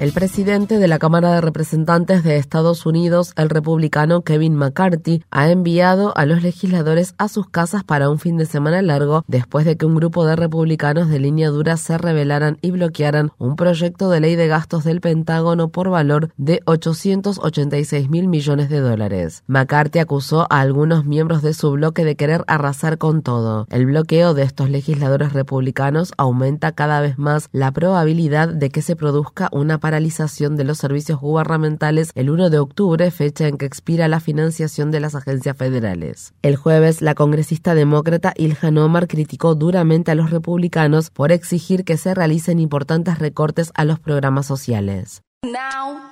El presidente de la Cámara de Representantes de Estados Unidos, el republicano Kevin McCarthy, ha enviado a los legisladores a sus casas para un fin de semana largo después de que un grupo de republicanos de línea dura se rebelaran y bloquearan un proyecto de ley de gastos del Pentágono por valor de 886 mil millones de dólares. McCarthy acusó a algunos miembros de su bloque de querer arrasar con todo. El bloqueo de estos legisladores republicanos aumenta cada vez más la probabilidad de que se produzca una paralización de los servicios gubernamentales el 1 de octubre, fecha en que expira la financiación de las agencias federales. El jueves, la congresista demócrata Ilhan Omar criticó duramente a los republicanos por exigir que se realicen importantes recortes a los programas sociales. Now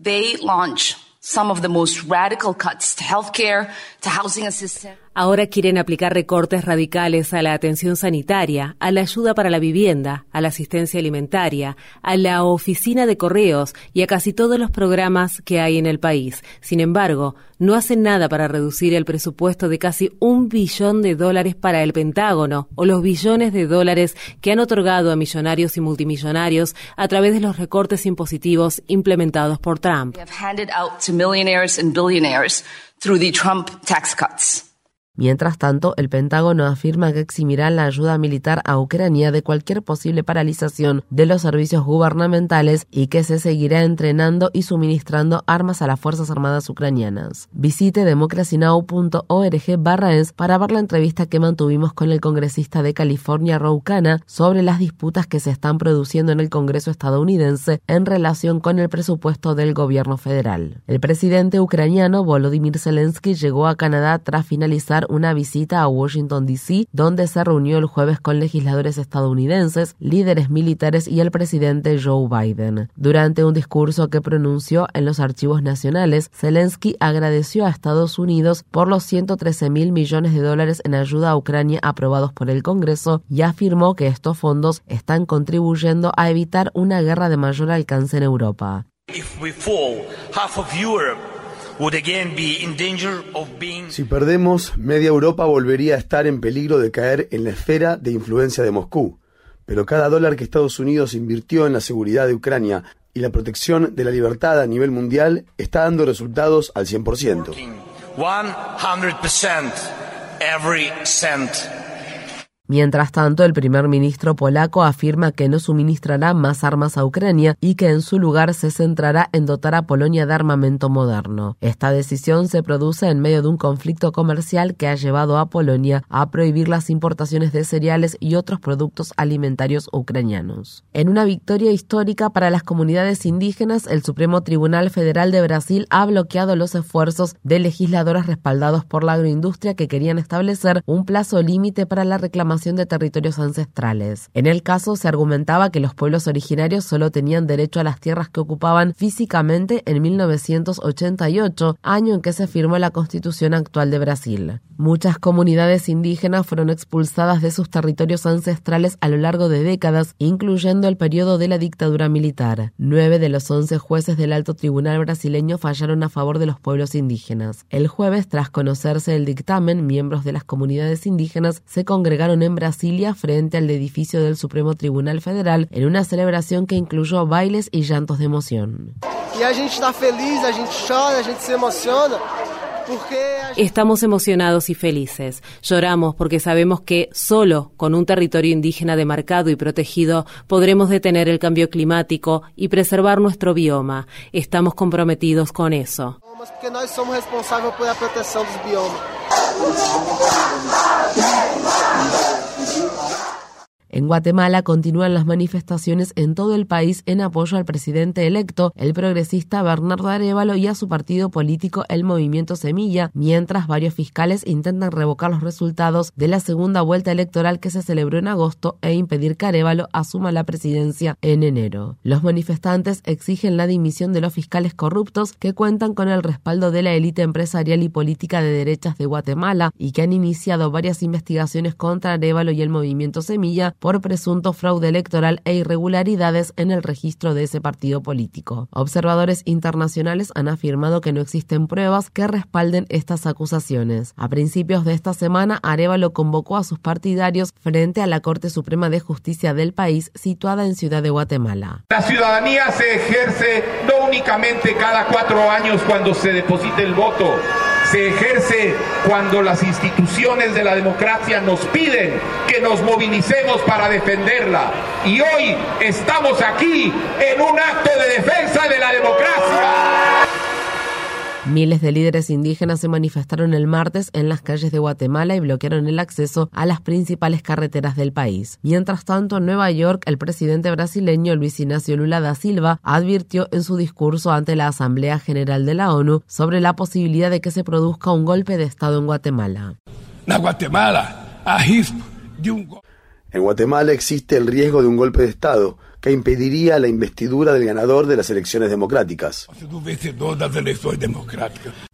they launch some of the most radical cuts to healthcare, to housing assistance. Ahora quieren aplicar recortes radicales a la atención sanitaria, a la ayuda para la vivienda, a la asistencia alimentaria, a la oficina de correos y a casi todos los programas que hay en el país. Sin embargo, no hacen nada para reducir el presupuesto de casi un billón de dólares para el Pentágono o los billones de dólares que han otorgado a millonarios y multimillonarios a través de los recortes impositivos implementados por Trump. Mientras tanto, el Pentágono afirma que eximirá la ayuda militar a Ucrania de cualquier posible paralización de los servicios gubernamentales y que se seguirá entrenando y suministrando armas a las Fuerzas Armadas ucranianas. Visite democracynow.org barra es para ver la entrevista que mantuvimos con el congresista de California, Roucana, sobre las disputas que se están produciendo en el Congreso estadounidense en relación con el presupuesto del gobierno federal. El presidente ucraniano Volodymyr Zelensky llegó a Canadá tras finalizar una visita a Washington, D.C., donde se reunió el jueves con legisladores estadounidenses, líderes militares y el presidente Joe Biden. Durante un discurso que pronunció en los archivos nacionales, Zelensky agradeció a Estados Unidos por los 113 mil millones de dólares en ayuda a Ucrania aprobados por el Congreso y afirmó que estos fondos están contribuyendo a evitar una guerra de mayor alcance en Europa. Si perdemos, media Europa volvería a estar en peligro de caer en la esfera de influencia de Moscú. Pero cada dólar que Estados Unidos invirtió en la seguridad de Ucrania y la protección de la libertad a nivel mundial está dando resultados al 100%. 100% every cent. Mientras tanto, el primer ministro polaco afirma que no suministrará más armas a Ucrania y que en su lugar se centrará en dotar a Polonia de armamento moderno. Esta decisión se produce en medio de un conflicto comercial que ha llevado a Polonia a prohibir las importaciones de cereales y otros productos alimentarios ucranianos. En una victoria histórica para las comunidades indígenas, el Supremo Tribunal Federal de Brasil ha bloqueado los esfuerzos de legisladores respaldados por la agroindustria que querían establecer un plazo límite para la reclamación de territorios ancestrales. En el caso se argumentaba que los pueblos originarios solo tenían derecho a las tierras que ocupaban físicamente en 1988, año en que se firmó la constitución actual de Brasil. Muchas comunidades indígenas fueron expulsadas de sus territorios ancestrales a lo largo de décadas, incluyendo el periodo de la dictadura militar. Nueve de los once jueces del alto tribunal brasileño fallaron a favor de los pueblos indígenas. El jueves, tras conocerse el dictamen, miembros de las comunidades indígenas se congregaron en Brasilia frente al edificio del Supremo Tribunal Federal en una celebración que incluyó bailes y llantos de emoción. Estamos emocionados y felices. Lloramos porque sabemos que solo con un territorio indígena demarcado y protegido podremos detener el cambio climático y preservar nuestro bioma. Estamos comprometidos con eso. Porque somos responsables por la protección del bioma. En Guatemala continúan las manifestaciones en todo el país en apoyo al presidente electo, el progresista Bernardo Arevalo y a su partido político el Movimiento Semilla, mientras varios fiscales intentan revocar los resultados de la segunda vuelta electoral que se celebró en agosto e impedir que Arevalo asuma la presidencia en enero. Los manifestantes exigen la dimisión de los fiscales corruptos que cuentan con el respaldo de la élite empresarial y política de derechas de Guatemala y que han iniciado varias investigaciones contra Arevalo y el movimiento Semilla por presunto fraude electoral e irregularidades en el registro de ese partido político. Observadores internacionales han afirmado que no existen pruebas que respalden estas acusaciones. A principios de esta semana, Arevalo convocó a sus partidarios frente a la Corte Suprema de Justicia del país situada en Ciudad de Guatemala. La ciudadanía se ejerce no únicamente cada cuatro años cuando se deposite el voto, se ejerce cuando las instituciones de la democracia nos piden que nos movilicemos para defenderla. Y hoy estamos aquí en un acto de defensa de la democracia. Miles de líderes indígenas se manifestaron el martes en las calles de Guatemala y bloquearon el acceso a las principales carreteras del país. Mientras tanto, en Nueva York, el presidente brasileño Luis Ignacio Lula da Silva advirtió en su discurso ante la Asamblea General de la ONU sobre la posibilidad de que se produzca un golpe de Estado en Guatemala. Guatemala, en Guatemala existe el riesgo de un golpe de Estado que impediría la investidura del ganador de las elecciones democráticas.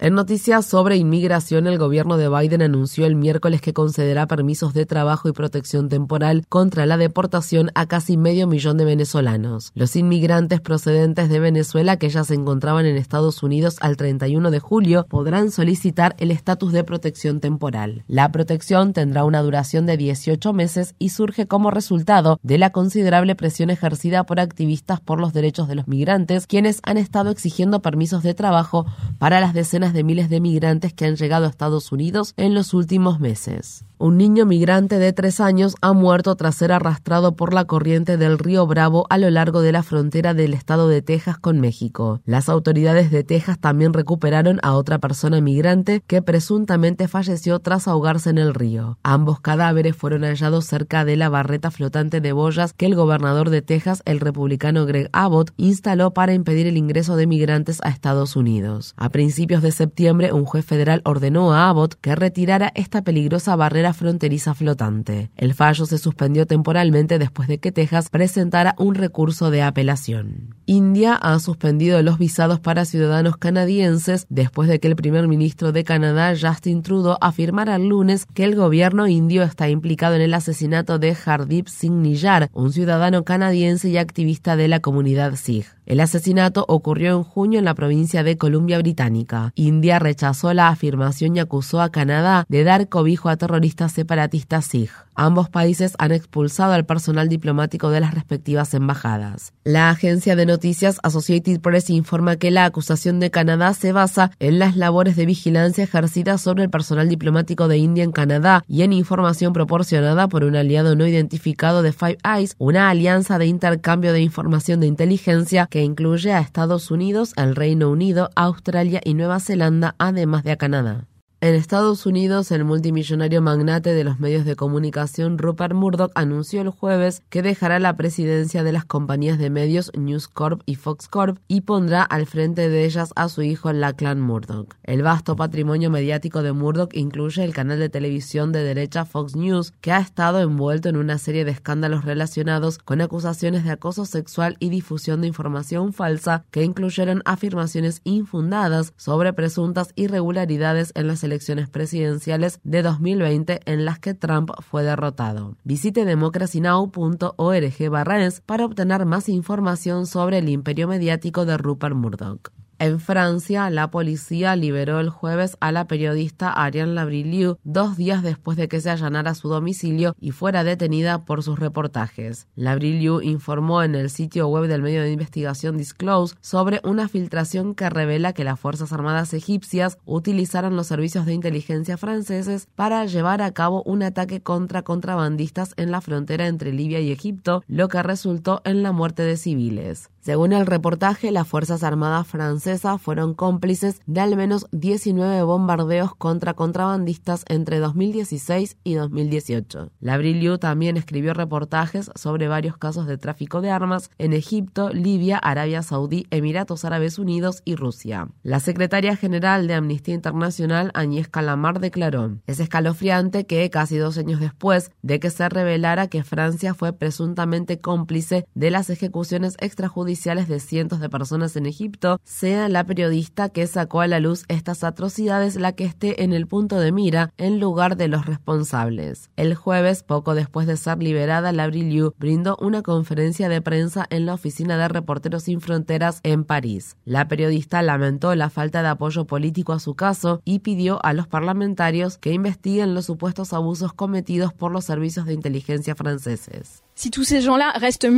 En noticias sobre inmigración, el gobierno de Biden anunció el miércoles que concederá permisos de trabajo y protección temporal contra la deportación a casi medio millón de venezolanos. Los inmigrantes procedentes de Venezuela que ya se encontraban en Estados Unidos al 31 de julio podrán solicitar el estatus de protección temporal. La protección tendrá una duración de 18 meses y surge como resultado de la considerable presión ejercida por activistas por los derechos de los migrantes, quienes han estado exigiendo permisos de trabajo para las decenas de miles de migrantes que han llegado a Estados Unidos en los últimos meses. Un niño migrante de tres años ha muerto tras ser arrastrado por la corriente del río Bravo a lo largo de la frontera del estado de Texas con México. Las autoridades de Texas también recuperaron a otra persona migrante que presuntamente falleció tras ahogarse en el río. Ambos cadáveres fueron hallados cerca de la barreta flotante de boyas que el gobernador de Texas, el republicano Greg Abbott, instaló para impedir el ingreso de migrantes a Estados Unidos. A principios de septiembre, un juez federal ordenó a Abbott que retirara esta peligrosa barrera fronteriza flotante. El fallo se suspendió temporalmente después de que Texas presentara un recurso de apelación. India ha suspendido los visados para ciudadanos canadienses después de que el primer ministro de Canadá, Justin Trudeau, afirmara el lunes que el gobierno indio está implicado en el asesinato de Hardeep Singh Niyar, un ciudadano canadiense y activista de la comunidad Sikh. El asesinato ocurrió en junio en la provincia de Columbia Británica. India rechazó la afirmación y acusó a Canadá de dar cobijo a terroristas separatistas Sikh. Ambos países han expulsado al personal diplomático de las respectivas embajadas. La agencia de noticias Associated Press informa que la acusación de Canadá se basa en las labores de vigilancia ejercidas sobre el personal diplomático de India en Canadá y en información proporcionada por un aliado no identificado de Five Eyes, una alianza de intercambio de información de inteligencia que incluye a Estados Unidos, el Reino Unido, Australia y Nueva Zelanda, además de a Canadá. En Estados Unidos, el multimillonario magnate de los medios de comunicación Rupert Murdoch anunció el jueves que dejará la presidencia de las compañías de medios News Corp y Fox Corp y pondrá al frente de ellas a su hijo Lachlan Murdoch. El vasto patrimonio mediático de Murdoch incluye el canal de televisión de derecha Fox News, que ha estado envuelto en una serie de escándalos relacionados con acusaciones de acoso sexual y difusión de información falsa que incluyeron afirmaciones infundadas sobre presuntas irregularidades en las elecciones presidenciales de 2020 en las que Trump fue derrotado. Visite democracynow.org para obtener más información sobre el imperio mediático de Rupert Murdoch. En Francia, la policía liberó el jueves a la periodista Ariane Labrilieu dos días después de que se allanara su domicilio y fuera detenida por sus reportajes. Labrilieu informó en el sitio web del medio de investigación Disclose sobre una filtración que revela que las Fuerzas Armadas egipcias utilizaron los servicios de inteligencia franceses para llevar a cabo un ataque contra contrabandistas en la frontera entre Libia y Egipto, lo que resultó en la muerte de civiles. Según el reportaje, las Fuerzas Armadas francesas fueron cómplices de al menos 19 bombardeos contra contrabandistas entre 2016 y 2018. La también escribió reportajes sobre varios casos de tráfico de armas en Egipto, Libia, Arabia Saudí, Emiratos Árabes Unidos y Rusia. La secretaria general de Amnistía Internacional, Agnès Calamar, declaró: Es escalofriante que casi dos años después de que se revelara que Francia fue presuntamente cómplice de las ejecuciones extrajudiciales de cientos de personas en Egipto, sea la periodista que sacó a la luz estas atrocidades la que esté en el punto de mira en lugar de los responsables. El jueves, poco después de ser liberada, la Liu brindó una conferencia de prensa en la oficina de Reporteros Sin Fronteras en París. La periodista lamentó la falta de apoyo político a su caso y pidió a los parlamentarios que investiguen los supuestos abusos cometidos por los servicios de inteligencia franceses. Si tous ces gens-là restent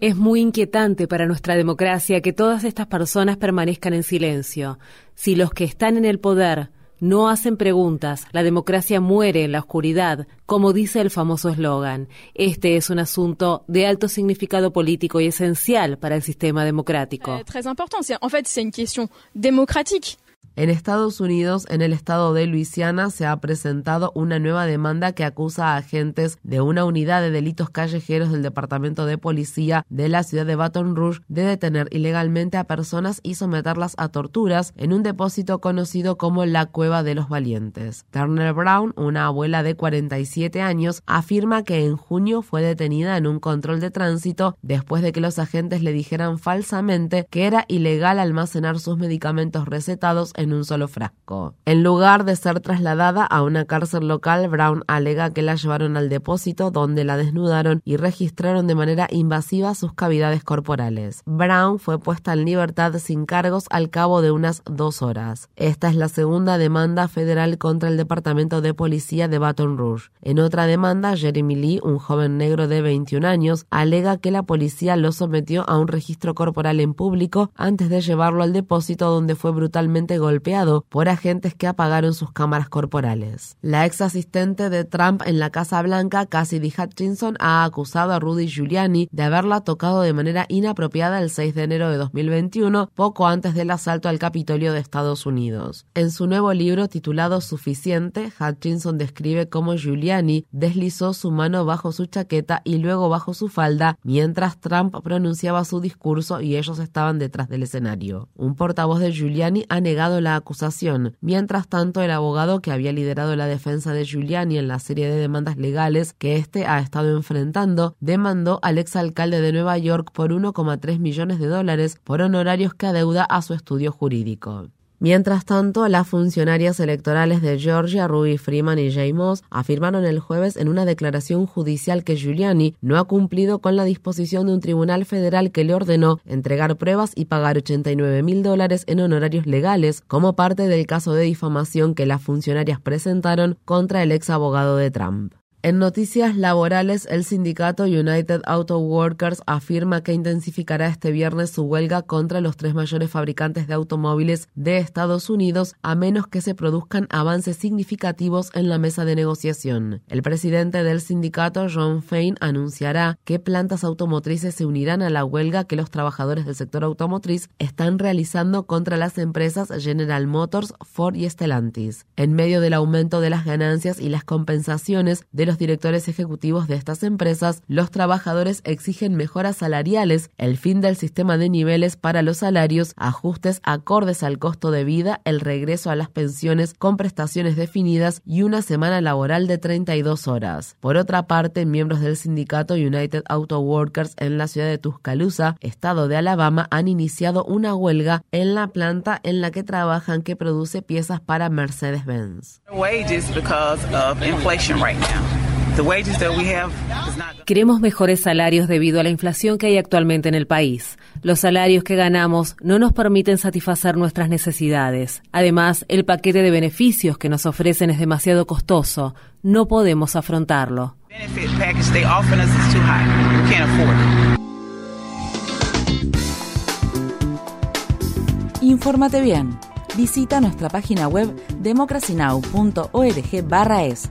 es muy inquietante para nuestra democracia que todas estas personas permanezcan en silencio. Si los que están en el poder no hacen preguntas, la democracia muere en la oscuridad, como dice el famoso eslogan. Este es un asunto de alto significado político y esencial para el sistema democrático. Très important. En fait, c'est une question démocratique. En Estados Unidos, en el estado de Luisiana, se ha presentado una nueva demanda que acusa a agentes de una unidad de delitos callejeros del Departamento de Policía de la ciudad de Baton Rouge de detener ilegalmente a personas y someterlas a torturas en un depósito conocido como la Cueva de los Valientes. Turner Brown, una abuela de 47 años, afirma que en junio fue detenida en un control de tránsito después de que los agentes le dijeran falsamente que era ilegal almacenar sus medicamentos recetados en un solo frasco. En lugar de ser trasladada a una cárcel local, Brown alega que la llevaron al depósito donde la desnudaron y registraron de manera invasiva sus cavidades corporales. Brown fue puesta en libertad sin cargos al cabo de unas dos horas. Esta es la segunda demanda federal contra el Departamento de Policía de Baton Rouge. En otra demanda, Jeremy Lee, un joven negro de 21 años, alega que la policía lo sometió a un registro corporal en público antes de llevarlo al depósito donde fue brutalmente golpeado por agentes que apagaron sus cámaras corporales. La ex asistente de Trump en la Casa Blanca, Cassidy Hutchinson, ha acusado a Rudy Giuliani de haberla tocado de manera inapropiada el 6 de enero de 2021, poco antes del asalto al Capitolio de Estados Unidos. En su nuevo libro titulado Suficiente, Hutchinson describe cómo Giuliani deslizó su mano bajo su chaqueta y luego bajo su falda mientras Trump pronunciaba su discurso y ellos estaban detrás del escenario. Un portavoz de Giuliani ha negado la acusación. Mientras tanto, el abogado que había liderado la defensa de Giuliani en la serie de demandas legales que éste ha estado enfrentando, demandó al exalcalde de Nueva York por 1,3 millones de dólares por honorarios que adeuda a su estudio jurídico. Mientras tanto, las funcionarias electorales de Georgia, Ruby Freeman y Jay Moss, afirmaron el jueves en una declaración judicial que Giuliani no ha cumplido con la disposición de un tribunal federal que le ordenó entregar pruebas y pagar 89 mil dólares en honorarios legales como parte del caso de difamación que las funcionarias presentaron contra el ex abogado de Trump. En noticias laborales, el sindicato United Auto Workers afirma que intensificará este viernes su huelga contra los tres mayores fabricantes de automóviles de Estados Unidos a menos que se produzcan avances significativos en la mesa de negociación. El presidente del sindicato, John Fain, anunciará que plantas automotrices se unirán a la huelga que los trabajadores del sector automotriz están realizando contra las empresas General Motors, Ford y Stellantis. En medio del aumento de las ganancias y las compensaciones de los directores ejecutivos de estas empresas, los trabajadores exigen mejoras salariales, el fin del sistema de niveles para los salarios, ajustes acordes al costo de vida, el regreso a las pensiones con prestaciones definidas y una semana laboral de 32 horas. Por otra parte, miembros del sindicato United Auto Workers en la ciudad de Tuscaloosa, estado de Alabama, han iniciado una huelga en la planta en la que trabajan que produce piezas para Mercedes-Benz. Queremos mejores salarios debido a la inflación que hay actualmente en el país. Los salarios que ganamos no nos permiten satisfacer nuestras necesidades. Además, el paquete de beneficios que nos ofrecen es demasiado costoso. No podemos afrontarlo. Infórmate bien. Visita nuestra página web democracynow.org/es